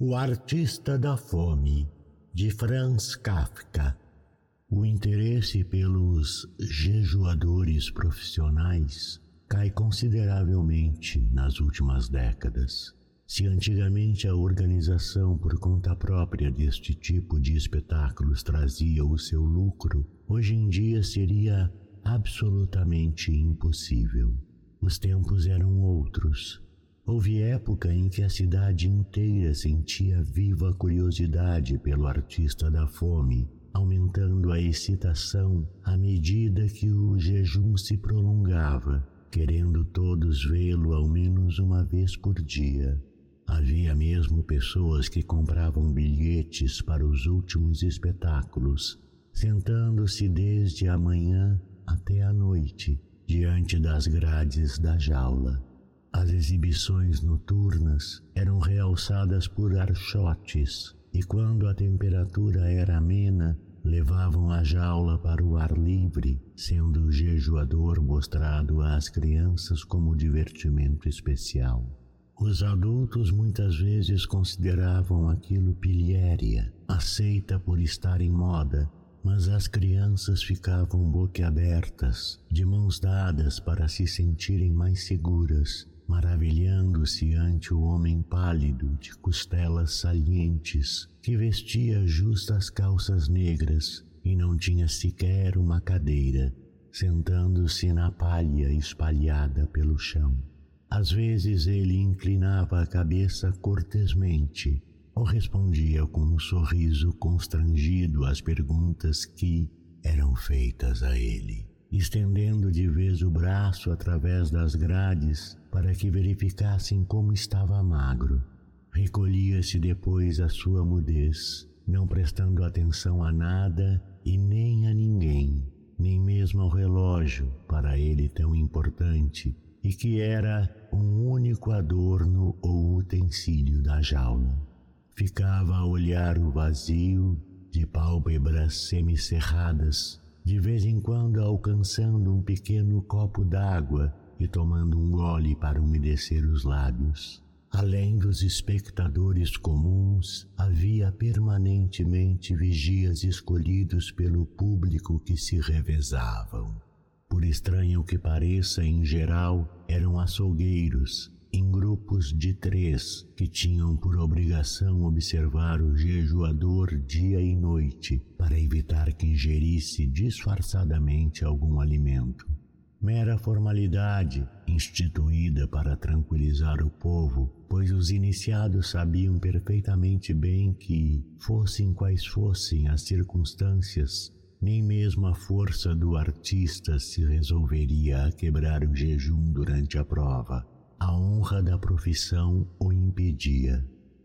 O Artista da Fome, de Franz Kafka. O interesse pelos jejuadores profissionais cai consideravelmente nas últimas décadas. Se antigamente a organização por conta própria deste tipo de espetáculos trazia o seu lucro, hoje em dia seria absolutamente impossível. Os tempos eram outros Houve época em que a cidade inteira sentia viva curiosidade pelo artista da fome, aumentando a excitação à medida que o jejum se prolongava, querendo todos vê-lo ao menos uma vez por dia. Havia mesmo pessoas que compravam bilhetes para os últimos espetáculos, sentando-se desde a manhã até a noite diante das grades da jaula. As exibições noturnas eram realçadas por archotes e, quando a temperatura era amena, levavam a jaula para o ar livre, sendo o jejuador mostrado às crianças como divertimento especial. Os adultos muitas vezes consideravam aquilo pilhéria, aceita por estar em moda, mas as crianças ficavam boquiabertas, de mãos dadas para se sentirem mais seguras maravilhando-se ante o homem pálido de costelas salientes, que vestia justas calças negras e não tinha sequer uma cadeira, sentando-se na palha espalhada pelo chão. Às vezes ele inclinava a cabeça cortesmente ou respondia com um sorriso constrangido às perguntas que eram feitas a ele estendendo de vez o braço através das grades para que verificassem como estava magro. Recolhia-se depois à sua mudez, não prestando atenção a nada e nem a ninguém, nem mesmo ao relógio, para ele tão importante, e que era um único adorno ou utensílio da jaula. Ficava a olhar o vazio, de pálpebras semicerradas, de vez em quando alcançando um pequeno copo d'água e tomando um gole para umedecer os lábios. Além dos espectadores comuns, havia permanentemente vigias escolhidos pelo público que se revezavam. Por estranho que pareça, em geral, eram açougueiros, em grupos de três que tinham por obrigação observar o jejuador dia e noite para evitar que ingerisse disfarçadamente algum alimento. Mera formalidade instituída para tranquilizar o povo, pois os iniciados sabiam perfeitamente bem que, fossem quais fossem as circunstâncias, nem mesmo a força do artista se resolveria a quebrar o jejum durante a prova a honra da profissão o impedia.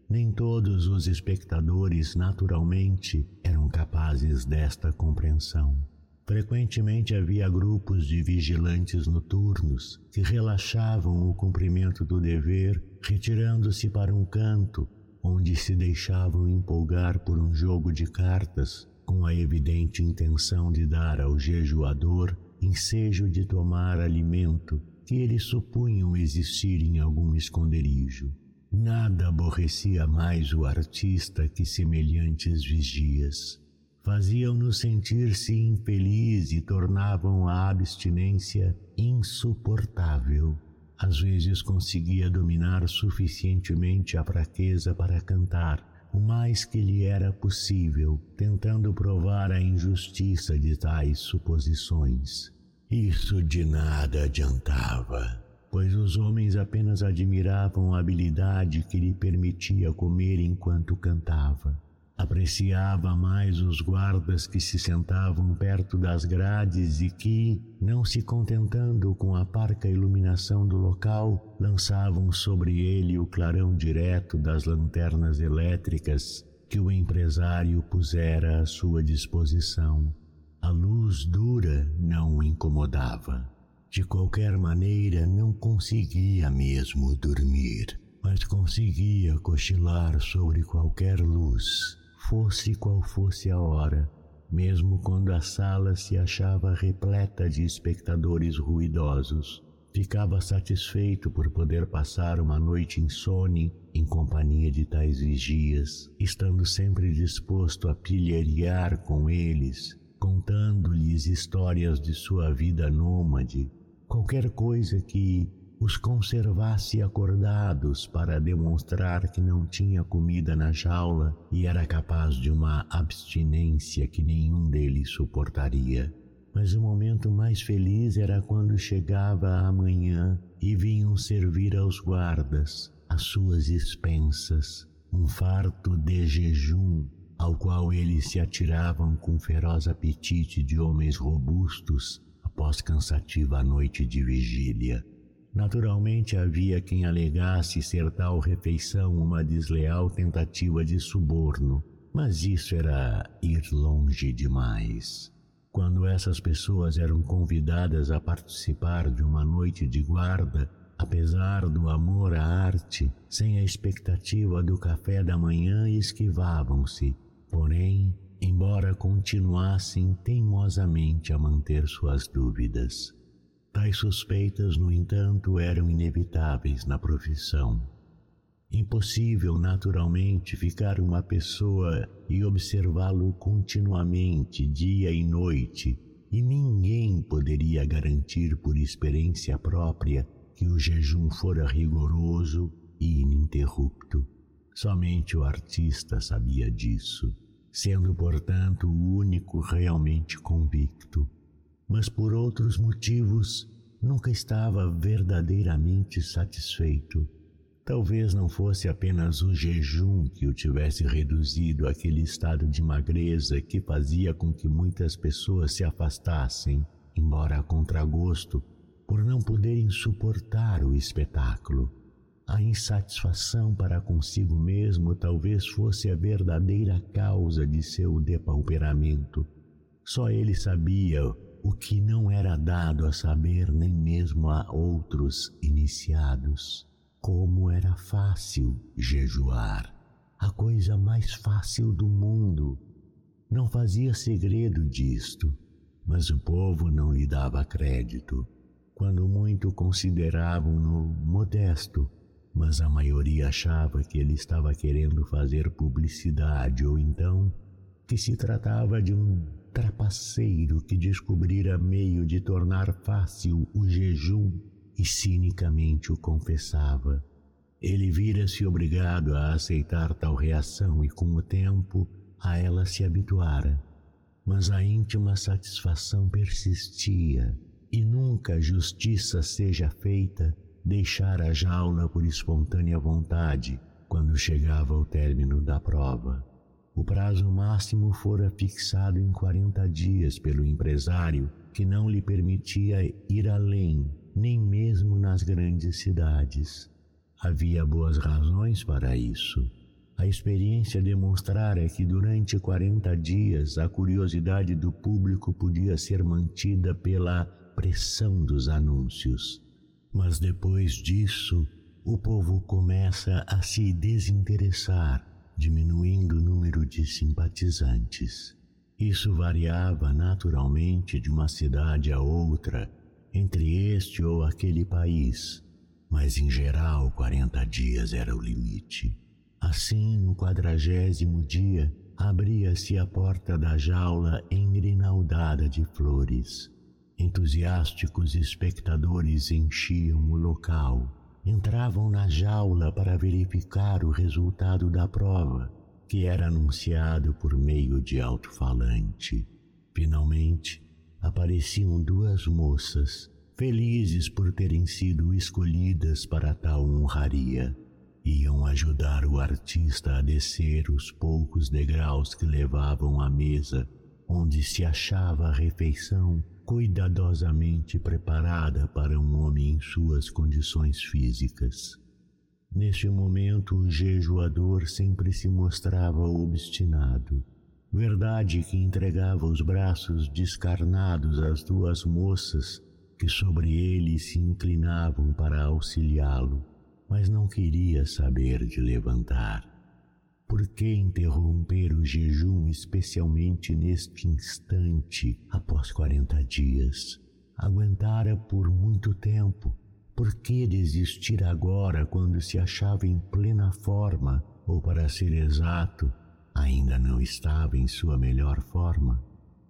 Nem todos os espectadores, naturalmente, eram capazes desta compreensão. Frequentemente havia grupos de vigilantes noturnos que relaxavam o cumprimento do dever, retirando-se para um canto, onde se deixavam empolgar por um jogo de cartas, com a evidente intenção de dar ao jejuador ensejo de tomar alimento que eles supunham existir em algum esconderijo. Nada aborrecia mais o artista que semelhantes vigias. Faziam-no sentir-se infeliz e tornavam a abstinência insuportável. Às vezes conseguia dominar suficientemente a fraqueza para cantar, o mais que lhe era possível, tentando provar a injustiça de tais suposições. Isso de nada adiantava, pois os homens apenas admiravam a habilidade que lhe permitia comer enquanto cantava. Apreciava mais os guardas que se sentavam perto das grades e que, não se contentando com a parca iluminação do local, lançavam sobre ele o clarão direto das lanternas elétricas que o empresário pusera à sua disposição. A luz dura não o incomodava. De qualquer maneira, não conseguia mesmo dormir, mas conseguia cochilar sobre qualquer luz, fosse qual fosse a hora, mesmo quando a sala se achava repleta de espectadores ruidosos. Ficava satisfeito por poder passar uma noite insone em companhia de tais vigias, estando sempre disposto a pilhariar com eles, contando-lhes histórias de sua vida nômade, qualquer coisa que os conservasse acordados para demonstrar que não tinha comida na jaula e era capaz de uma abstinência que nenhum deles suportaria. Mas o momento mais feliz era quando chegava a manhã e vinham servir aos guardas, às suas expensas, um farto de jejum, ao qual eles se atiravam com feroz apetite de homens robustos após cansativa noite de vigília. Naturalmente havia quem alegasse ser tal refeição uma desleal tentativa de suborno, mas isso era ir longe demais. Quando essas pessoas eram convidadas a participar de uma noite de guarda, apesar do amor à arte, sem a expectativa do café da manhã, esquivavam-se. Porém, embora continuassem teimosamente a manter suas dúvidas. Tais suspeitas, no entanto, eram inevitáveis na profissão. Impossível, naturalmente, ficar uma pessoa e observá-lo continuamente, dia e noite, e ninguém poderia garantir por experiência própria que o jejum fora rigoroso e ininterrupto. Somente o artista sabia disso, sendo, portanto, o único realmente convicto. Mas por outros motivos, nunca estava verdadeiramente satisfeito Talvez não fosse apenas o jejum que o tivesse reduzido àquele estado de magreza que fazia com que muitas pessoas se afastassem, embora a contragosto, por não poderem suportar o espetáculo. A insatisfação para consigo mesmo talvez fosse a verdadeira causa de seu depauperamento. Só ele sabia o que não era dado a saber nem mesmo a outros iniciados. Como era fácil jejuar, a coisa mais fácil do mundo. Não fazia segredo disto, mas o povo não lhe dava crédito. Quando muito consideravam-no modesto, mas a maioria achava que ele estava querendo fazer publicidade ou então que se tratava de um trapaceiro que descobrira meio de tornar fácil o jejum e cinicamente o confessava. Ele vira-se obrigado a aceitar tal reação e, com o tempo, a ela se habituara. Mas a íntima satisfação persistia, e nunca justiça seja feita deixar a jaula por espontânea vontade quando chegava ao término da prova. O prazo máximo fora fixado em 40 dias pelo empresário, que não lhe permitia ir além nem mesmo nas grandes cidades. Havia boas razões para isso. A experiência demonstrara que durante 40 dias a curiosidade do público podia ser mantida pela pressão dos anúncios. Mas depois disso, o povo começa a se desinteressar, diminuindo o número de simpatizantes. Isso variava naturalmente de uma cidade a outra entre este ou aquele país, mas em geral 40 dias era o limite. Assim, no quadragésimo dia, abria-se a porta da jaula engrinaldada de flores. Entusiásticos espectadores enchiam o local. Entravam na jaula para verificar o resultado da prova, que era anunciado por meio de alto-falante. Finalmente, apareciam duas moças, felizes por terem sido escolhidas para tal honraria. Iam ajudar o artista a descer os poucos degraus que levavam à mesa, onde se achava a refeição cuidadosamente preparada para um homem em suas condições físicas. Neste momento, o jejuador sempre se mostrava obstinado Verdade que entregava os braços descarnados às duas moças que sobre ele se inclinavam para auxiliá-lo, mas não queria saber de levantar. Por que interromper o jejum especialmente neste instante, após quarenta dias? Aguentara por muito tempo, Por que desistir agora quando se achava em plena forma, ou para ser exato, ainda não estava em sua melhor forma?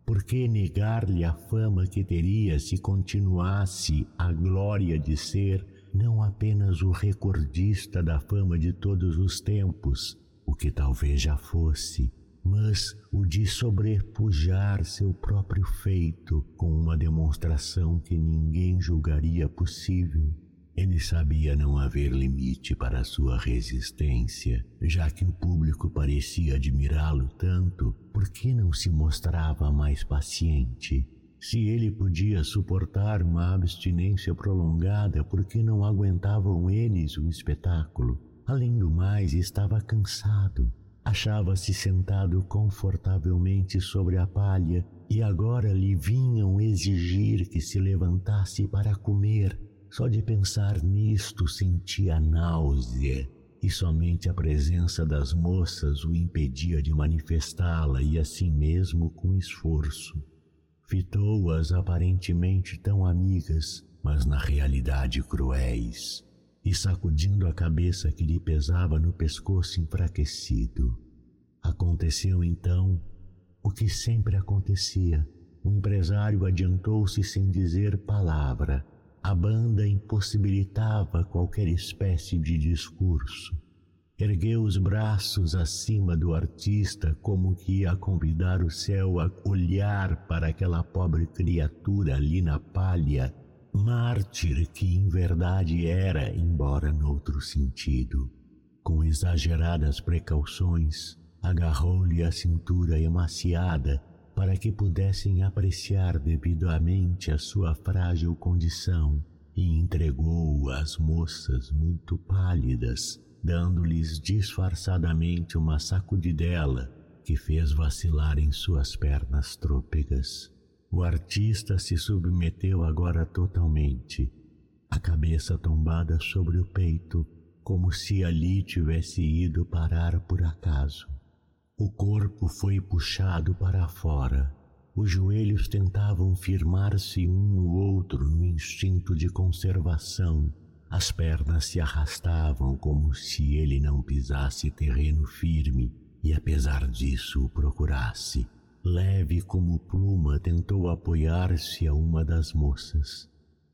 Por que negar-lhe a fama que teria se continuasse a glória de ser não apenas o recordista da fama de todos os tempos, o que talvez já fosse, mas o de sobrepujar seu próprio feito com uma demonstração que ninguém julgaria possível? Ele sabia não haver limite para sua resistência, já que o público parecia admirá-lo tanto, por que não se mostrava mais paciente? Se ele podia suportar uma abstinência prolongada, por que não aguentavam eles o espetáculo? Além do mais, estava cansado. Achava-se sentado confortavelmente sobre a palha e agora lhe vinham exigir que se levantasse para comer só de pensar nisto sentia náusea, e somente a presença das moças o impedia de manifestá-la e assim mesmo com esforço. Fitou-as aparentemente tão amigas, mas na realidade cruéis, e sacudindo a cabeça que lhe pesava no pescoço enfraquecido. Aconteceu então o que sempre acontecia. O empresário adiantou-se sem dizer palavra a banda impossibilitava qualquer espécie de discurso. Ergueu os braços acima do artista, como que ia convidar o céu a olhar para aquela pobre criatura ali na palha, mártir que em verdade era, embora noutro sentido. Com exageradas precauções, agarrou-lhe a cintura emaciada para que pudessem apreciar devidamente a sua frágil condição, e entregou-o às moças muito pálidas, dando-lhes disfarçadamente uma sacudidela que fez vacilar em suas pernas trôpegas. O artista se submeteu agora totalmente, a cabeça tombada sobre o peito, como se ali tivesse ido parar por acaso. O corpo foi puxado para fora. Os joelhos tentavam firmar-se um no outro no instinto de conservação. As pernas se arrastavam como se ele não pisasse terreno firme e, apesar disso, o procurasse. Leve como pluma, tentou apoiar-se a uma das moças.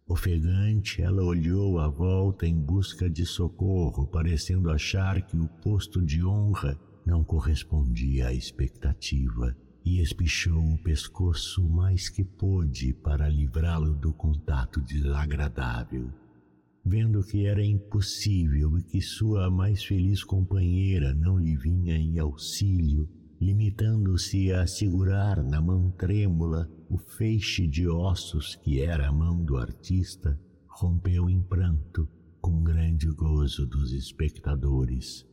Ofegante, ela olhou à volta em busca de socorro, parecendo achar que o posto de honra não correspondia à expectativa e espichou o pescoço mais que pôde para livrá-lo do contato desagradável. Vendo que era impossível e que sua mais feliz companheira não lhe vinha em auxílio, limitando-se a segurar na mão trêmula o feixe de ossos que era a mão do artista, rompeu em pranto com grande gozo dos espectadores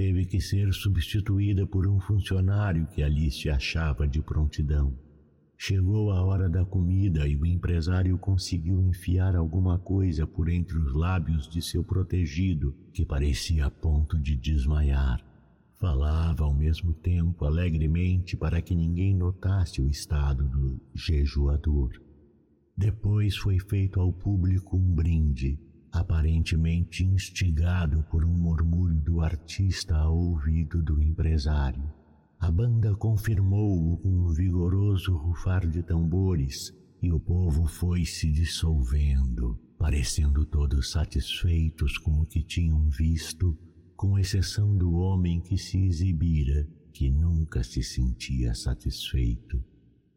teve que ser substituída por um funcionário que ali se achava de prontidão. Chegou a hora da comida e o empresário conseguiu enfiar alguma coisa por entre os lábios de seu protegido, que parecia a ponto de desmaiar. Falava ao mesmo tempo alegremente para que ninguém notasse o estado do jejuador. Depois foi feito ao público um brinde aparentemente instigado por um murmúrio do artista ao ouvido do empresário. A banda confirmou-o com um vigoroso rufar de tambores e o povo foi se dissolvendo, parecendo todos satisfeitos com o que tinham visto, com exceção do homem que se exibira, que nunca se sentia satisfeito.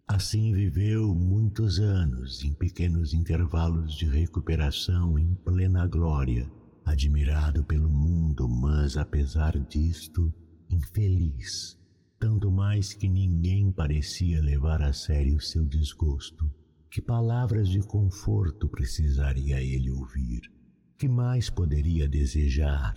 Assim viveu muitos anos em pequenos intervalos de recuperação em plena glória, admirado pelo mundo, mas apesar disto, infeliz, tanto mais que ninguém parecia levar a sério seu desgosto. Que palavras de conforto precisaria ele ouvir? Que mais poderia desejar?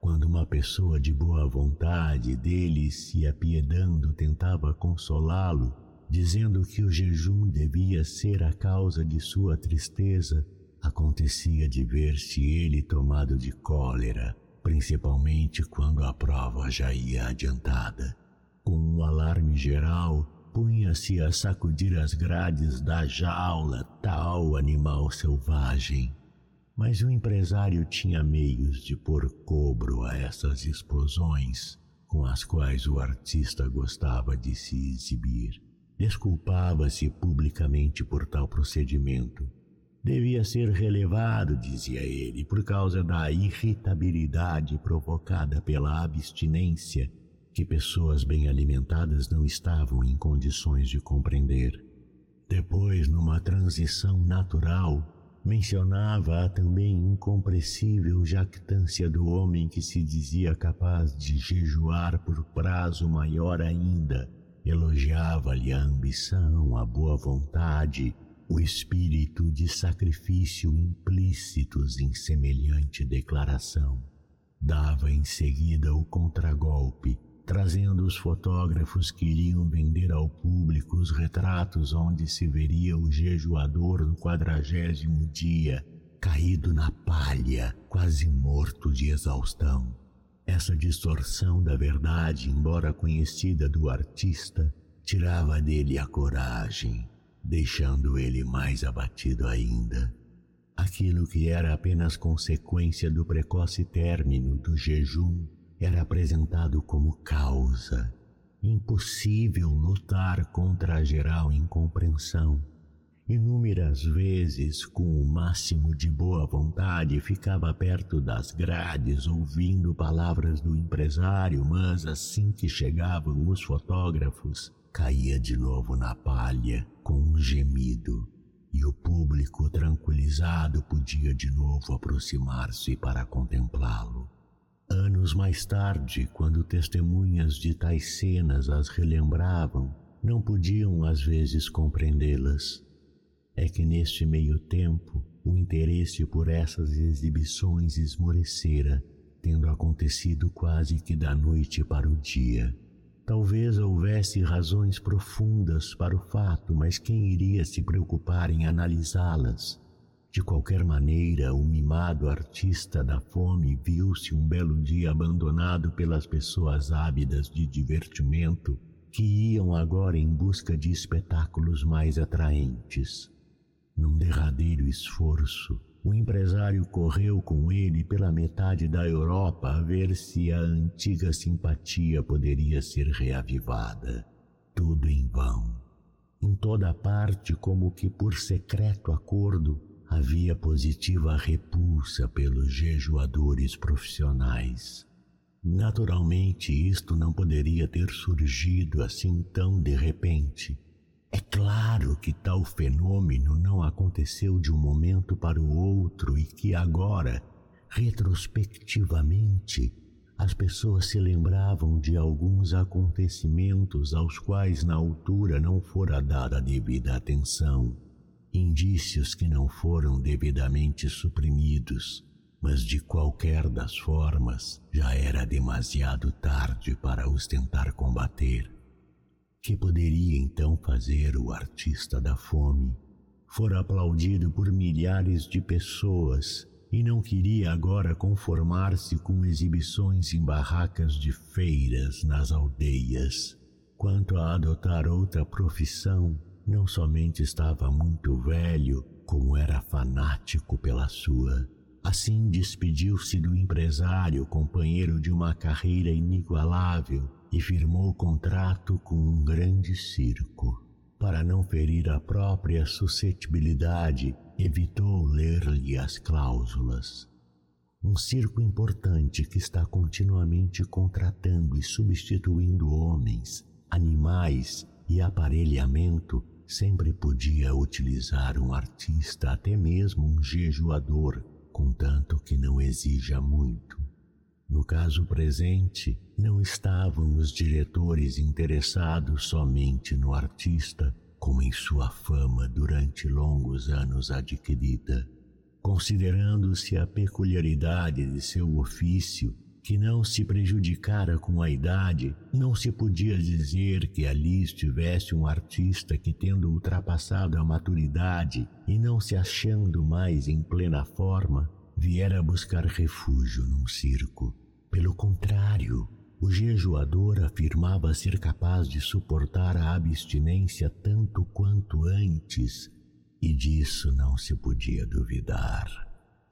Quando uma pessoa de boa vontade dele se apiedando tentava consolá-lo, dizendo que o jejum devia ser a causa de sua tristeza, acontecia de ver-se ele tomado de cólera, principalmente quando a prova já ia adiantada. Com um alarme geral, punha-se a sacudir as grades da jaula tal animal selvagem. Mas o empresário tinha meios de pôr cobro a essas explosões com as quais o artista gostava de se exibir. Desculpava-se publicamente por tal procedimento. Devia ser relevado, dizia ele, por causa da irritabilidade provocada pela abstinência que pessoas bem alimentadas não estavam em condições de compreender. Depois, numa transição natural, mencionava a também incompreensível jactância do homem que se dizia capaz de jejuar por prazo maior ainda. Elogiava-lhe a ambição, a boa vontade, o espírito de sacrifício implícitos em semelhante declaração. Dava em seguida o contragolpe trazendo os fotógrafos que iriam vender ao público os retratos onde se veria o jejuador no quadragésimo dia, caído na palha, quase morto de exaustão. Essa distorção da verdade, embora conhecida do artista, tirava dele a coragem, deixando ele mais abatido ainda. Aquilo que era apenas consequência do precoce término do jejum era apresentado como causa. Impossível lutar contra a geral incompreensão. Inúmeras vezes, com o máximo de boa vontade, ficava perto das grades ouvindo palavras do empresário, mas assim que chegavam os fotógrafos, caía de novo na palha com um gemido, e o público tranquilizado podia de novo aproximar-se para contemplá-lo. Anos mais tarde, quando testemunhas de tais cenas as relembravam, não podiam às vezes compreendê-las. É que neste meio tempo o interesse por essas exibições esmorecera, tendo acontecido quase que da noite para o dia. Talvez houvesse razões profundas para o fato, mas quem iria se preocupar em analisá-las? De qualquer maneira, o mimado artista da fome viu-se um belo dia abandonado pelas pessoas ávidas de divertimento que iam agora em busca de espetáculos mais atraentes. Num derradeiro esforço, o empresário correu com ele pela metade da Europa a ver se a antiga simpatia poderia ser reavivada. Tudo em vão. Em toda parte, como que por secreto acordo, havia positiva repulsa pelos jejuadores profissionais. Naturalmente, isto não poderia ter surgido assim tão de repente. É claro que tal fenômeno não aconteceu de um momento para o outro e que agora, retrospectivamente, as pessoas se lembravam de alguns acontecimentos aos quais na altura não fora dada devida atenção indícios que não foram devidamente suprimidos, mas de qualquer das formas já era demasiado tarde para os tentar combater. Que poderia então fazer o artista da fome? Fora aplaudido por milhares de pessoas e não queria agora conformar-se com exibições em barracas de feiras nas aldeias. Quanto a adotar outra profissão, não somente estava muito velho, como era fanático pela sua. Assim despediu-se do empresário, companheiro de uma carreira inigualável, e firmou contrato com um grande circo. Para não ferir a própria suscetibilidade, evitou ler-lhe as cláusulas. Um circo importante que está continuamente contratando e substituindo homens, animais e aparelhamento sempre podia utilizar um artista, até mesmo um jejuador, contanto que não exija muito. No caso presente, não estavam os diretores interessados somente no artista, como em sua fama durante longos anos adquirida. Considerando-se a peculiaridade de seu ofício que não se prejudicara com a idade, não se podia dizer que ali estivesse um artista que, tendo ultrapassado a maturidade e não se achando mais em plena forma, viera buscar refúgio num circo. Pelo contrário, o jejuador afirmava ser capaz de suportar a abstinência tanto quanto antes, e disso não se podia duvidar.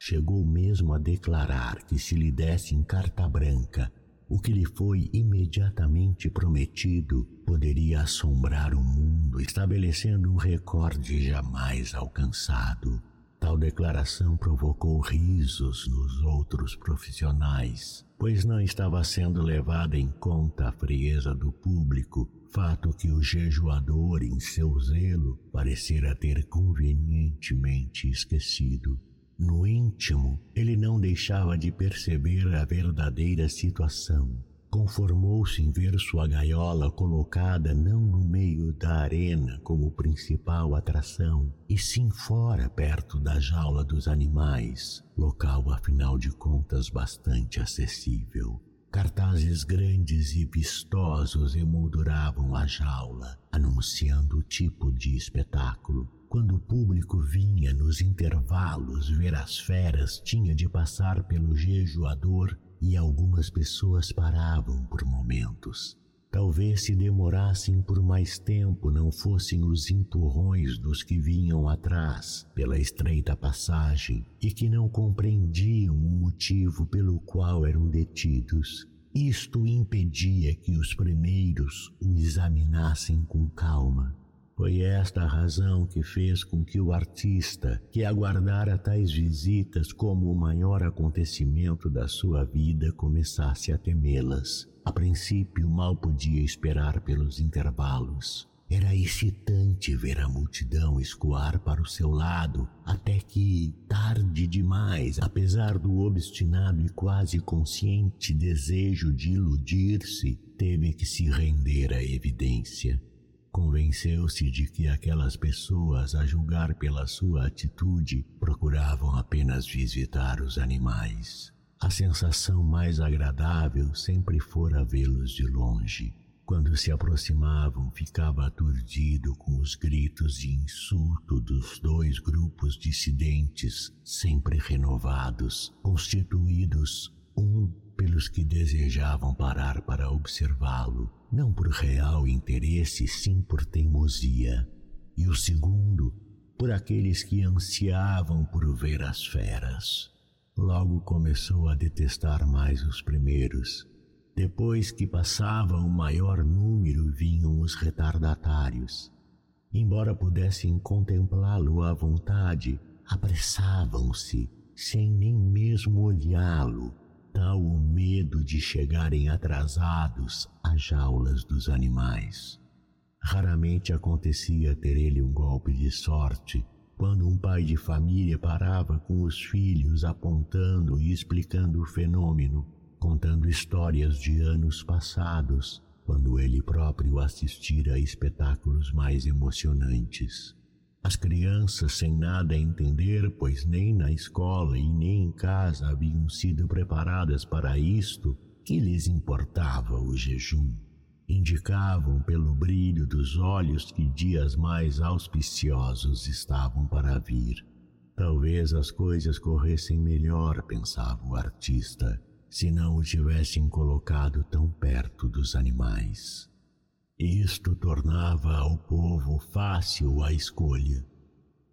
Chegou mesmo a declarar que se lhe desse em carta branca o que lhe foi imediatamente prometido poderia assombrar o mundo, estabelecendo um recorde jamais alcançado. Tal declaração provocou risos nos outros profissionais, pois não estava sendo levada em conta a frieza do público, fato que o jejuador, em seu zelo, parecera ter convenientemente esquecido. No íntimo, ele não deixava de perceber a verdadeira situação. Conformou-se em ver sua gaiola colocada não no meio da arena como principal atração, e sim fora, perto da jaula dos animais, local afinal de contas bastante acessível. Cartazes grandes e vistosos emolduravam a jaula, anunciando o tipo de espetáculo. Quando o público vinha nos intervalos ver as feras, tinha de passar pelo jejuador e algumas pessoas paravam por momentos. Talvez se demorassem por mais tempo não fossem os empurrões dos que vinham atrás pela estreita passagem e que não compreendiam o motivo pelo qual eram detidos. Isto impedia que os primeiros o examinassem com calma foi esta a razão que fez com que o artista, que aguardara tais visitas como o maior acontecimento da sua vida, começasse a temê-las. A princípio, mal podia esperar pelos intervalos. Era excitante ver a multidão escoar para o seu lado, até que, tarde demais, apesar do obstinado e quase consciente desejo de iludir-se, teve que se render à evidência. Convenceu-se de que aquelas pessoas, a julgar pela sua atitude, procuravam apenas visitar os animais. A sensação mais agradável sempre fora vê-los de longe. Quando se aproximavam, ficava aturdido com os gritos de insulto dos dois grupos dissidentes, sempre renovados, constituídos um pelos que desejavam parar para observá-lo, não por real interesse, sim por teimosia, e o segundo, por aqueles que ansiavam por ver as feras. Logo começou a detestar mais os primeiros. Depois que passava o maior número, vinham os retardatários. Embora pudessem contemplá-lo à vontade, apressavam-se, sem nem mesmo olhá-lo, tal o medo de chegarem atrasados às jaulas dos animais. Raramente acontecia ter ele um golpe de sorte quando um pai de família parava com os filhos apontando e explicando o fenômeno, contando histórias de anos passados, quando ele próprio assistira a espetáculos mais emocionantes. As crianças, sem nada a entender, pois nem na escola e nem em casa haviam sido preparadas para isto, que lhes importava o jejum? Indicavam pelo brilho dos olhos que dias mais auspiciosos estavam para vir. Talvez as coisas corressem melhor, pensava o artista, se não o tivessem colocado tão perto dos animais. Isto tornava ao povo fácil a escolha,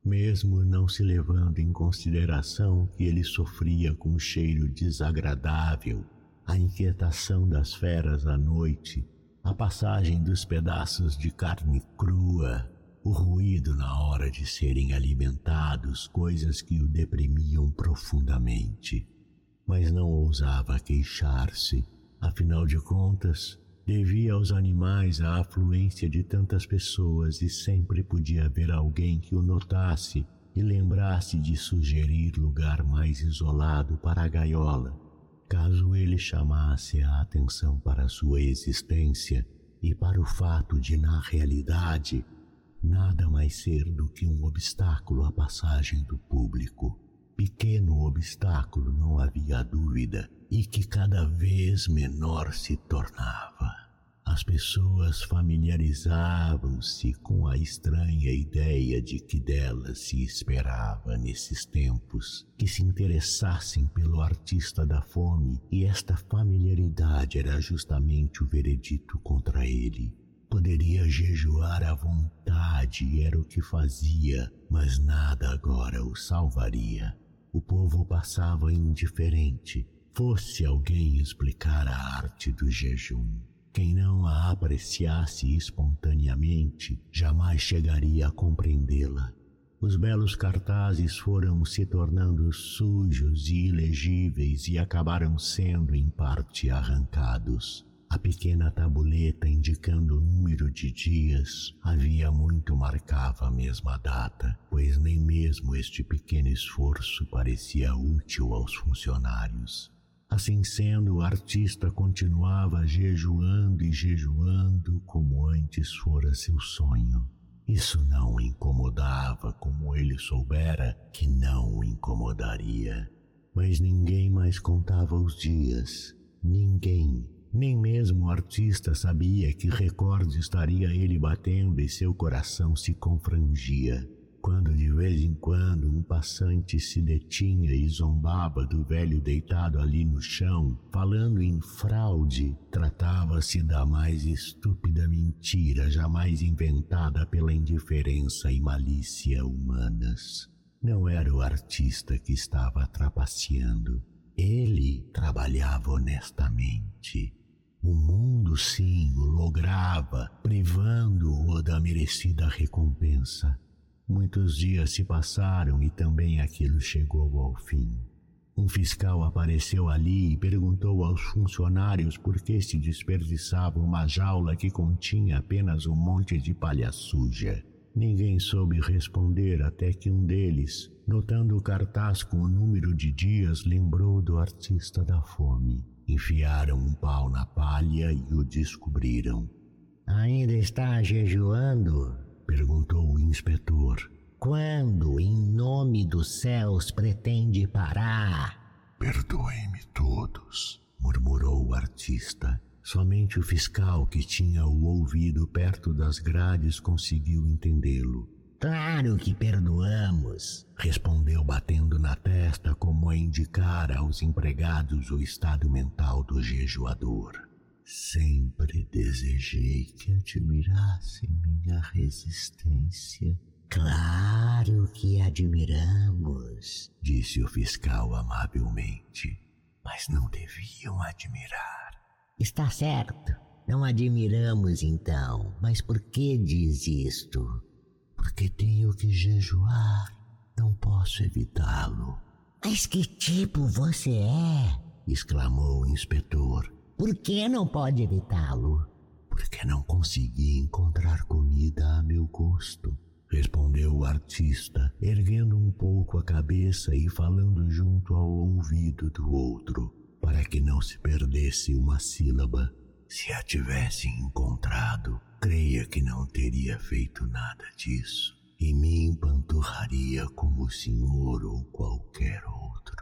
mesmo não se levando em consideração que ele sofria com o cheiro desagradável, a inquietação das feras à noite, a passagem dos pedaços de carne crua, o ruído na hora de serem alimentados, coisas que o deprimiam profundamente. Mas não ousava queixar-se, afinal de contas, Devia aos animais a afluência de tantas pessoas e sempre podia haver alguém que o notasse e lembrasse de sugerir lugar mais isolado para a gaiola, caso ele chamasse a atenção para sua existência e para o fato de, na realidade, nada mais ser do que um obstáculo à passagem do público. Pequeno obstáculo, não havia dúvida, e que cada vez menor se tornava. As pessoas familiarizavam-se com a estranha ideia de que delas se esperava nesses tempos que se interessassem pelo artista da fome, e esta familiaridade era justamente o veredito contra ele. Poderia jejuar à vontade, era o que fazia, mas nada agora o salvaria. O povo passava indiferente, fosse alguém explicar a arte do jejum. Quem não a apreciasse espontaneamente jamais chegaria a compreendê-la. Os belos cartazes foram se tornando sujos e ilegíveis e acabaram sendo, em parte, arrancados. A pequena tabuleta indicando o número de dias havia muito marcava a mesma data, pois nem mesmo este pequeno esforço parecia útil aos funcionários. Assim sendo, o artista continuava jejuando e jejuando como antes fora seu sonho. Isso não o incomodava como ele soubera que não o incomodaria. Mas ninguém mais contava os dias. Ninguém nem mesmo o artista sabia que recorde estaria ele batendo e seu coração se confrangia. Quando de vez em quando um passante se detinha e zombava do velho deitado ali no chão, falando em fraude, tratava-se da mais estúpida mentira jamais inventada pela indiferença e malícia humanas. Não era o artista que estava trapaceando. Ele trabalhava honestamente o mundo, sim, o lograva, privando-o da merecida recompensa. Muitos dias se passaram e também aquilo chegou ao fim. Um fiscal apareceu ali e perguntou aos funcionários por que se desperdiçava uma jaula que continha apenas um monte de palha suja. Ninguém soube responder até que um deles, notando o cartaz com o número de dias, lembrou do artista da fome. Enfiaram um pau na palha e o descobriram. Ainda está jejuando? perguntou o inspetor. Quando, em nome dos céus, pretende parar? Perdoem-me todos, murmurou o artista. Somente o fiscal que tinha o ouvido perto das grades conseguiu entendê-lo. Claro que perdoamos, respondeu batendo na testa como a indicar aos empregados o estado mental do jejuador. Sempre desejei que admirassem minha resistência. Claro que admiramos, disse o fiscal amavelmente. Mas não deviam admirar. Está certo. Não admiramos então. Mas por que diz isto? Porque tenho que jejuar. Não posso evitá-lo. Mas que tipo você é? exclamou o inspetor. Por que não pode evitá-lo? Porque não consegui encontrar comida a meu gosto, respondeu o artista, erguendo um pouco a cabeça e falando junto ao ouvido do outro, para que não se perdesse uma sílaba. Se a tivesse encontrado, creia que não teria feito nada disso e me empanturraria como o senhor ou qualquer outro.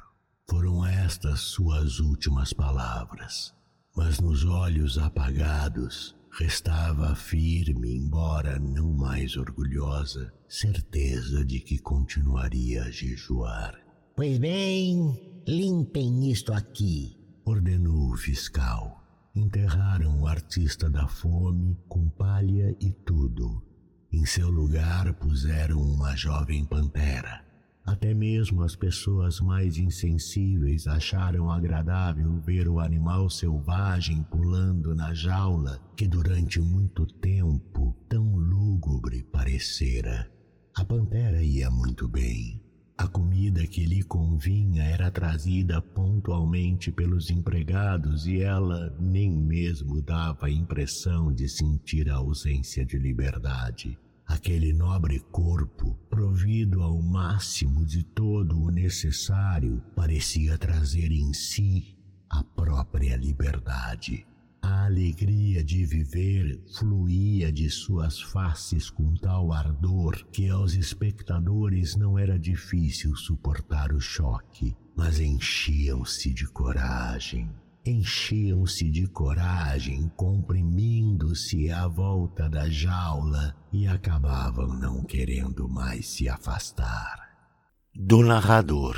Foram estas suas últimas palavras, mas nos olhos apagados restava firme, embora não mais orgulhosa, certeza de que continuaria a jejuar. Pois bem, limpem isto aqui, ordenou o fiscal. Enterraram o artista da fome com palha e tudo. Em seu lugar puseram uma jovem pantera. Até mesmo as pessoas mais insensíveis acharam agradável ver o animal selvagem pulando na jaula que durante muito tempo tão lúgubre parecera. A pantera ia muito bem. A comida que lhe convinha era trazida pontualmente pelos empregados e ela nem mesmo dava a impressão de sentir a ausência de liberdade. Aquele nobre corpo, provido ao máximo de todo o necessário, parecia trazer em si a própria liberdade. A alegria de viver fluía de suas faces com tal ardor que aos espectadores não era difícil suportar o choque, mas enchiam-se de coragem. Enchiam-se de coragem, comprimindo-se à volta da jaula e acabavam não querendo mais se afastar. Do narrador